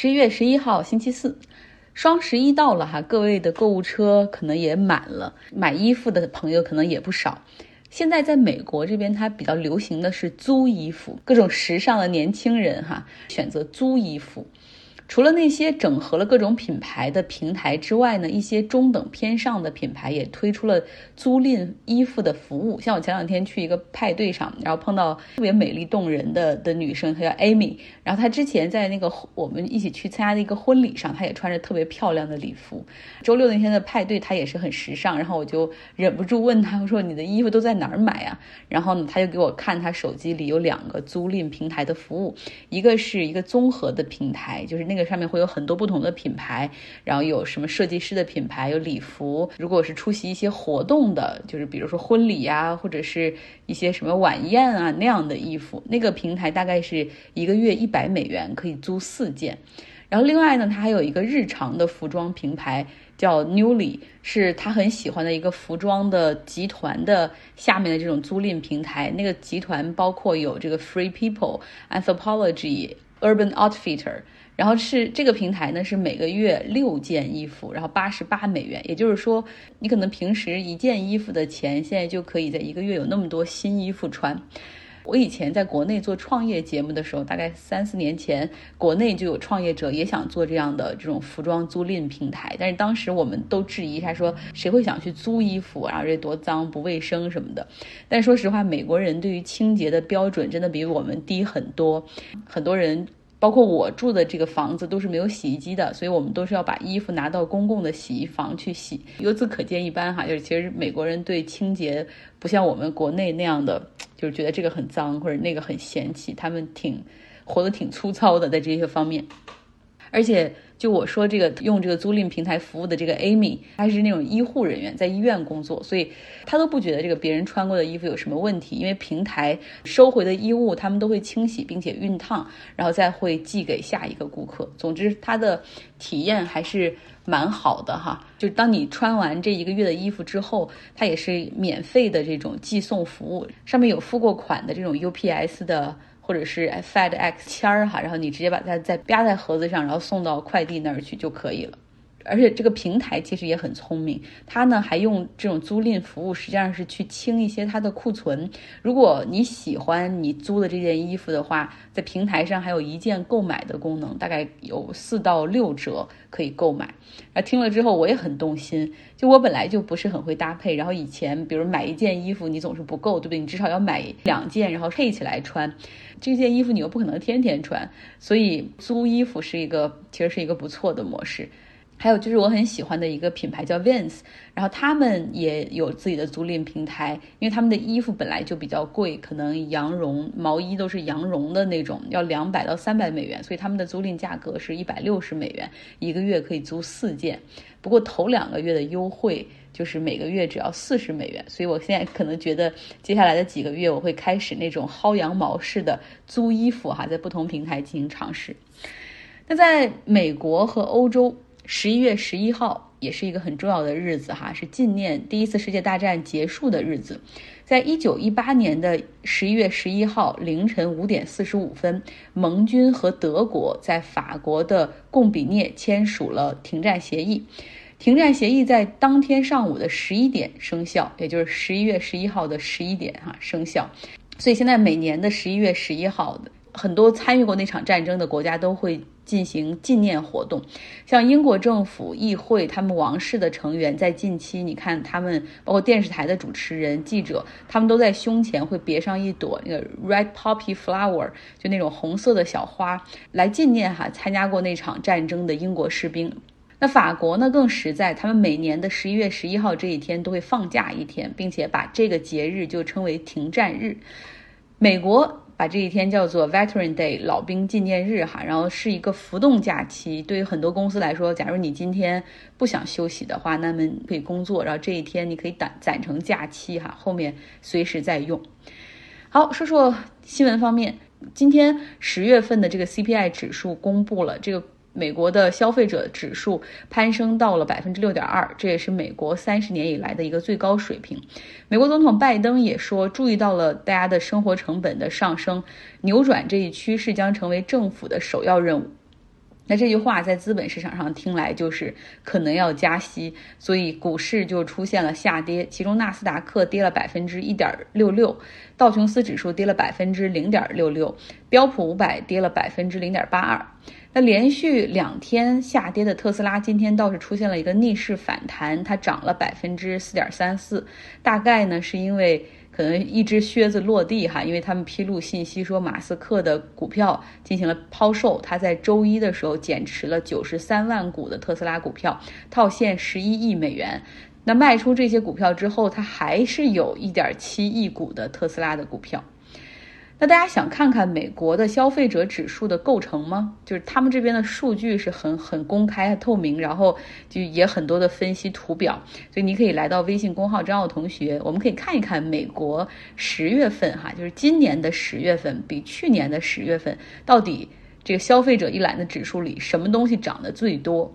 十一月十一号星期四，双十一到了哈，各位的购物车可能也满了，买衣服的朋友可能也不少。现在在美国这边，它比较流行的是租衣服，各种时尚的年轻人哈选择租衣服。除了那些整合了各种品牌的平台之外呢，一些中等偏上的品牌也推出了租赁衣服的服务。像我前两天去一个派对上，然后碰到特别美丽动人的的女生，她叫 Amy。然后她之前在那个我们一起去参加的一个婚礼上，她也穿着特别漂亮的礼服。周六那天的派对，她也是很时尚。然后我就忍不住问她，我说你的衣服都在哪儿买啊？然后呢，她就给我看她手机里有两个租赁平台的服务，一个是一个综合的平台，就是那。个上面会有很多不同的品牌，然后有什么设计师的品牌，有礼服。如果是出席一些活动的，就是比如说婚礼呀，或者是一些什么晚宴啊那样的衣服，那个平台大概是一个月一百美元可以租四件。然后另外呢，它还有一个日常的服装平台叫 Newly，是他很喜欢的一个服装的集团的下面的这种租赁平台。那个集团包括有这个 Free People、Anthropology、Urban Outfitter。然后是这个平台呢，是每个月六件衣服，然后八十八美元。也就是说，你可能平时一件衣服的钱，现在就可以在一个月有那么多新衣服穿。我以前在国内做创业节目的时候，大概三四年前，国内就有创业者也想做这样的这种服装租赁平台，但是当时我们都质疑他说，谁会想去租衣服，啊这多脏不卫生什么的。但说实话，美国人对于清洁的标准真的比我们低很多，很多人。包括我住的这个房子都是没有洗衣机的，所以我们都是要把衣服拿到公共的洗衣房去洗。由此可见一般哈，就是其实美国人对清洁不像我们国内那样的，就是觉得这个很脏或者那个很嫌弃，他们挺活得挺粗糙的在这些方面，而且。就我说这个用这个租赁平台服务的这个 Amy，她是那种医护人员，在医院工作，所以她都不觉得这个别人穿过的衣服有什么问题，因为平台收回的衣物他们都会清洗并且熨烫，然后再会寄给下一个顾客。总之，她的体验还是蛮好的哈。就当你穿完这一个月的衣服之后，它也是免费的这种寄送服务，上面有付过款的这种 UPS 的。或者是 FedEx 签儿哈，然后你直接把它再压在盒子上，然后送到快递那儿去就可以了。而且这个平台其实也很聪明，它呢还用这种租赁服务，实际上是去清一些它的库存。如果你喜欢你租的这件衣服的话，在平台上还有一键购买的功能，大概有四到六折可以购买。啊，听了之后我也很动心。就我本来就不是很会搭配，然后以前比如买一件衣服你总是不够，对不对？你至少要买两件，然后配起来穿。这件衣服你又不可能天天穿，所以租衣服是一个其实是一个不错的模式。还有就是我很喜欢的一个品牌叫 Vans，然后他们也有自己的租赁平台，因为他们的衣服本来就比较贵，可能羊绒毛衣都是羊绒的那种，要两百到三百美元，所以他们的租赁价格是一百六十美元，一个月可以租四件。不过头两个月的优惠就是每个月只要四十美元，所以我现在可能觉得接下来的几个月我会开始那种薅羊毛式的租衣服哈，在不同平台进行尝试。那在美国和欧洲。十一月十一号也是一个很重要的日子哈，是纪念第一次世界大战结束的日子。在一九一八年的十一月十一号凌晨五点四十五分，盟军和德国在法国的贡比涅签署了停战协议。停战协议在当天上午的十一点生效，也就是十一月十一号的十一点哈生效。所以现在每年的十一月十一号。很多参与过那场战争的国家都会进行纪念活动，像英国政府、议会，他们王室的成员在近期，你看他们包括电视台的主持人、记者，他们都在胸前会别上一朵那个 red poppy flower，就那种红色的小花，来纪念哈参加过那场战争的英国士兵。那法国呢更实在，他们每年的十一月十一号这一天都会放假一天，并且把这个节日就称为停战日。美国。把这一天叫做 Veteran Day 老兵纪念日哈，然后是一个浮动假期。对于很多公司来说，假如你今天不想休息的话，那么可以工作，然后这一天你可以攒攒成假期哈，后面随时再用。好，说说新闻方面，今天十月份的这个 CPI 指数公布了，这个。美国的消费者指数攀升到了百分之六点二，这也是美国三十年以来的一个最高水平。美国总统拜登也说，注意到了大家的生活成本的上升，扭转这一趋势将成为政府的首要任务。那这句话在资本市场上听来就是可能要加息，所以股市就出现了下跌。其中纳斯达克跌了百分之一点六六，道琼斯指数跌了百分之零点六六，标普五百跌了百分之零点八二。那连续两天下跌的特斯拉，今天倒是出现了一个逆势反弹，它涨了百分之四点三四，大概呢是因为。可能一只靴子落地哈，因为他们披露信息说马斯克的股票进行了抛售，他在周一的时候减持了九十三万股的特斯拉股票，套现十一亿美元。那卖出这些股票之后，他还是有一点七亿股的特斯拉的股票。那大家想看看美国的消费者指数的构成吗？就是他们这边的数据是很很公开、透明，然后就也很多的分析图表，所以你可以来到微信公号张奥同学，我们可以看一看美国十月份哈，就是今年的十月份比去年的十月份到底这个消费者一览的指数里什么东西涨得最多？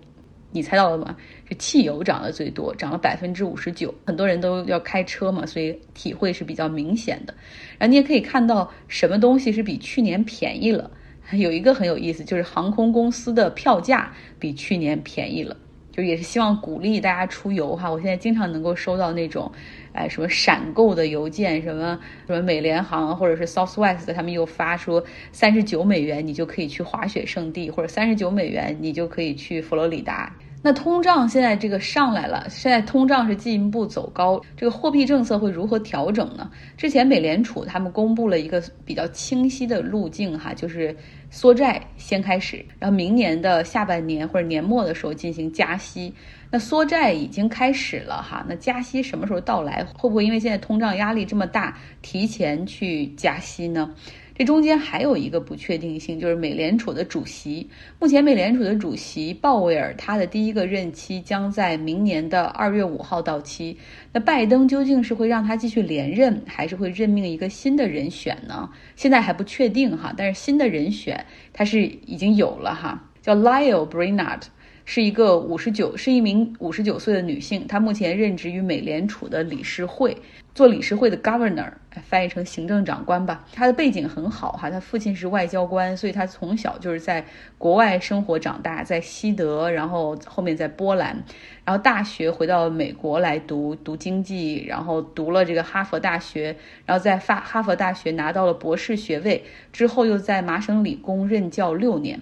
你猜到了吗？是汽油涨得最多，涨了百分之五十九。很多人都要开车嘛，所以体会是比较明显的。然后你也可以看到什么东西是比去年便宜了。有一个很有意思，就是航空公司的票价比去年便宜了，就也是希望鼓励大家出游哈。我现在经常能够收到那种，哎，什么闪购的邮件，什么什么美联航或者是 Southwest，他们又发说三十九美元你就可以去滑雪胜地，或者三十九美元你就可以去佛罗里达。那通胀现在这个上来了，现在通胀是进一步走高，这个货币政策会如何调整呢？之前美联储他们公布了一个比较清晰的路径哈，就是缩债先开始，然后明年的下半年或者年末的时候进行加息。那缩债已经开始了哈，那加息什么时候到来？会不会因为现在通胀压力这么大，提前去加息呢？这中间还有一个不确定性，就是美联储的主席。目前，美联储的主席鲍威尔他的第一个任期将在明年的二月五号到期。那拜登究竟是会让他继续连任，还是会任命一个新的人选呢？现在还不确定哈。但是新的人选他是已经有了哈，叫 Lyle Brainard。是一个五十九，是一名五十九岁的女性。她目前任职于美联储的理事会，做理事会的 governor，翻译成行政长官吧。她的背景很好哈，她父亲是外交官，所以她从小就是在国外生活长大，在西德，然后后面在波兰，然后大学回到美国来读读经济，然后读了这个哈佛大学，然后在发哈佛大学拿到了博士学位，之后又在麻省理工任教六年。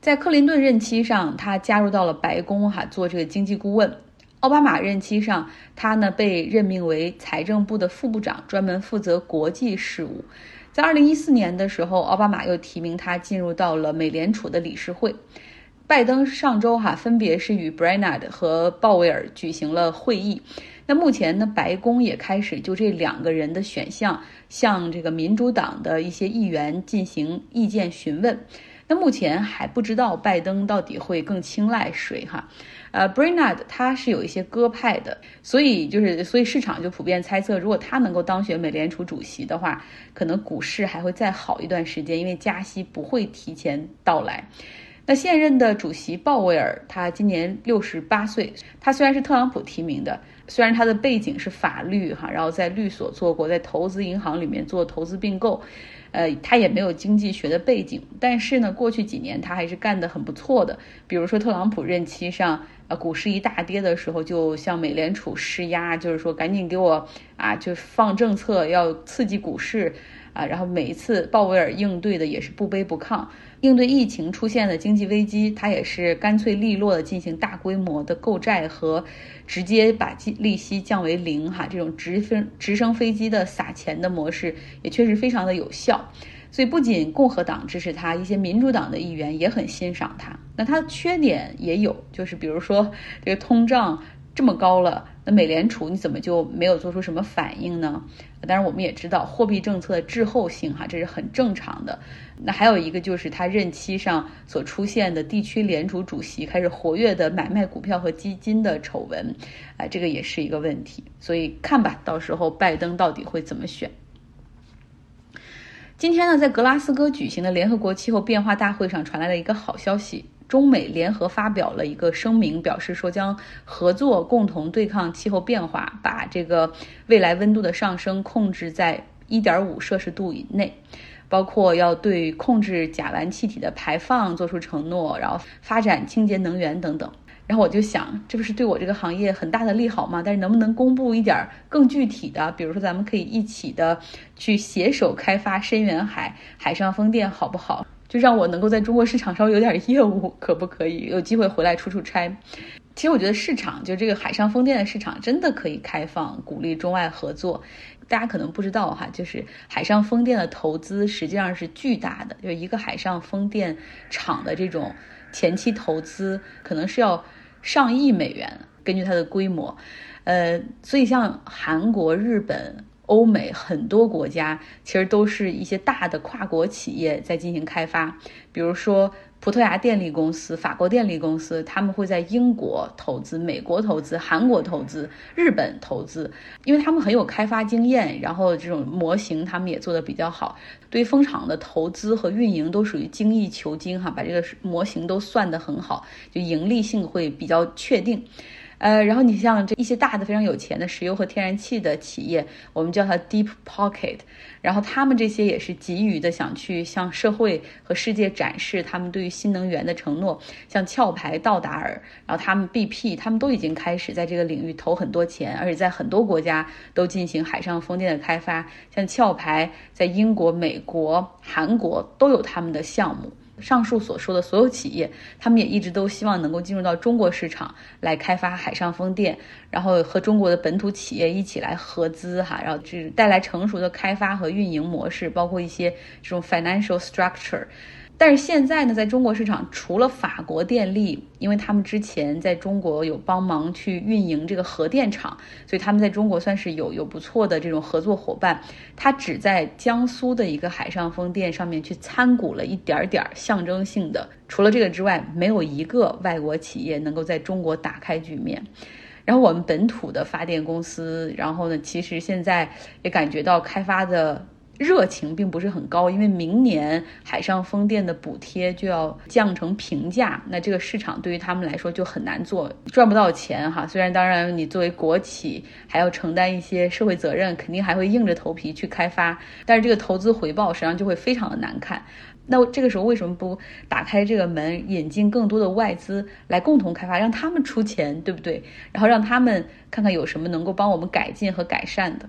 在克林顿任期上，他加入到了白宫，哈，做这个经济顾问。奥巴马任期上，他呢被任命为财政部的副部长，专门负责国际事务。在二零一四年的时候，奥巴马又提名他进入到了美联储的理事会。拜登上周哈分别是与 Brainard 和鲍威尔举行了会议。那目前呢，白宫也开始就这两个人的选项向这个民主党的一些议员进行意见询问。那目前还不知道拜登到底会更青睐谁哈，呃，Brainard 他是有一些鸽派的，所以就是所以市场就普遍猜测，如果他能够当选美联储主席的话，可能股市还会再好一段时间，因为加息不会提前到来。那现任的主席鲍威尔，他今年六十八岁，他虽然是特朗普提名的，虽然他的背景是法律哈，然后在律所做过，在投资银行里面做投资并购。呃，他也没有经济学的背景，但是呢，过去几年他还是干得很不错的。比如说特朗普任期上，呃，股市一大跌的时候，就向美联储施压，就是说赶紧给我啊，就放政策要刺激股市啊。然后每一次鲍威尔应对的也是不卑不亢。应对疫情出现的经济危机，他也是干脆利落的进行大规模的购债和直接把利息降为零哈，这种直升直升飞机的撒钱的模式也确实非常的有效。所以不仅共和党支持他，一些民主党的议员也很欣赏他。那他的缺点也有，就是比如说这个通胀。这么高了，那美联储你怎么就没有做出什么反应呢？当然，我们也知道货币政策的滞后性，哈，这是很正常的。那还有一个就是他任期上所出现的地区联储主席开始活跃的买卖股票和基金的丑闻，啊，这个也是一个问题。所以看吧，到时候拜登到底会怎么选？今天呢，在格拉斯哥举行的联合国气候变化大会上传来了一个好消息。中美联合发表了一个声明，表示说将合作共同对抗气候变化，把这个未来温度的上升控制在一点五摄氏度以内。包括要对控制甲烷气体的排放做出承诺，然后发展清洁能源等等。然后我就想，这不是对我这个行业很大的利好吗？但是能不能公布一点更具体的？比如说，咱们可以一起的去携手开发深远海海上风电，好不好？就让我能够在中国市场稍微有点业务，可不可以？有机会回来出出差。其实我觉得市场就这个海上风电的市场真的可以开放，鼓励中外合作。大家可能不知道哈，就是海上风电的投资实际上是巨大的，就一个海上风电场的这种前期投资可能是要。上亿美元，根据它的规模，呃，所以像韩国、日本、欧美很多国家，其实都是一些大的跨国企业在进行开发，比如说。葡萄牙电力公司、法国电力公司，他们会在英国投资、美国投资、韩国投资、日本投资，因为他们很有开发经验，然后这种模型他们也做得比较好。对风场的投资和运营都属于精益求精哈，把这个模型都算得很好，就盈利性会比较确定。呃，然后你像这一些大的非常有钱的石油和天然气的企业，我们叫它 deep pocket，然后他们这些也是急于的想去向社会和世界展示他们对于新能源的承诺，像壳牌、道达尔，然后他们 BP，他们都已经开始在这个领域投很多钱，而且在很多国家都进行海上风电的开发，像壳牌在英国、美国、韩国都有他们的项目。上述所说的所有企业，他们也一直都希望能够进入到中国市场来开发海上风电，然后和中国的本土企业一起来合资哈，然后就是带来成熟的开发和运营模式，包括一些这种 financial structure。但是现在呢，在中国市场，除了法国电力，因为他们之前在中国有帮忙去运营这个核电厂，所以他们在中国算是有有不错的这种合作伙伴。他只在江苏的一个海上风电上面去参股了一点点儿象征性的。除了这个之外，没有一个外国企业能够在中国打开局面。然后我们本土的发电公司，然后呢，其实现在也感觉到开发的。热情并不是很高，因为明年海上风电的补贴就要降成平价，那这个市场对于他们来说就很难做，赚不到钱哈。虽然当然你作为国企还要承担一些社会责任，肯定还会硬着头皮去开发，但是这个投资回报实际上就会非常的难看。那这个时候为什么不打开这个门，引进更多的外资来共同开发，让他们出钱，对不对？然后让他们看看有什么能够帮我们改进和改善的。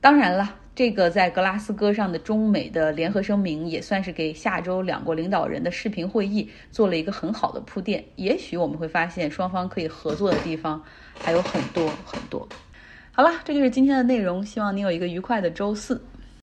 当然了。这个在格拉斯哥上的中美的联合声明，也算是给下周两国领导人的视频会议做了一个很好的铺垫。也许我们会发现，双方可以合作的地方还有很多很多。好了，这就是今天的内容，希望你有一个愉快的周四。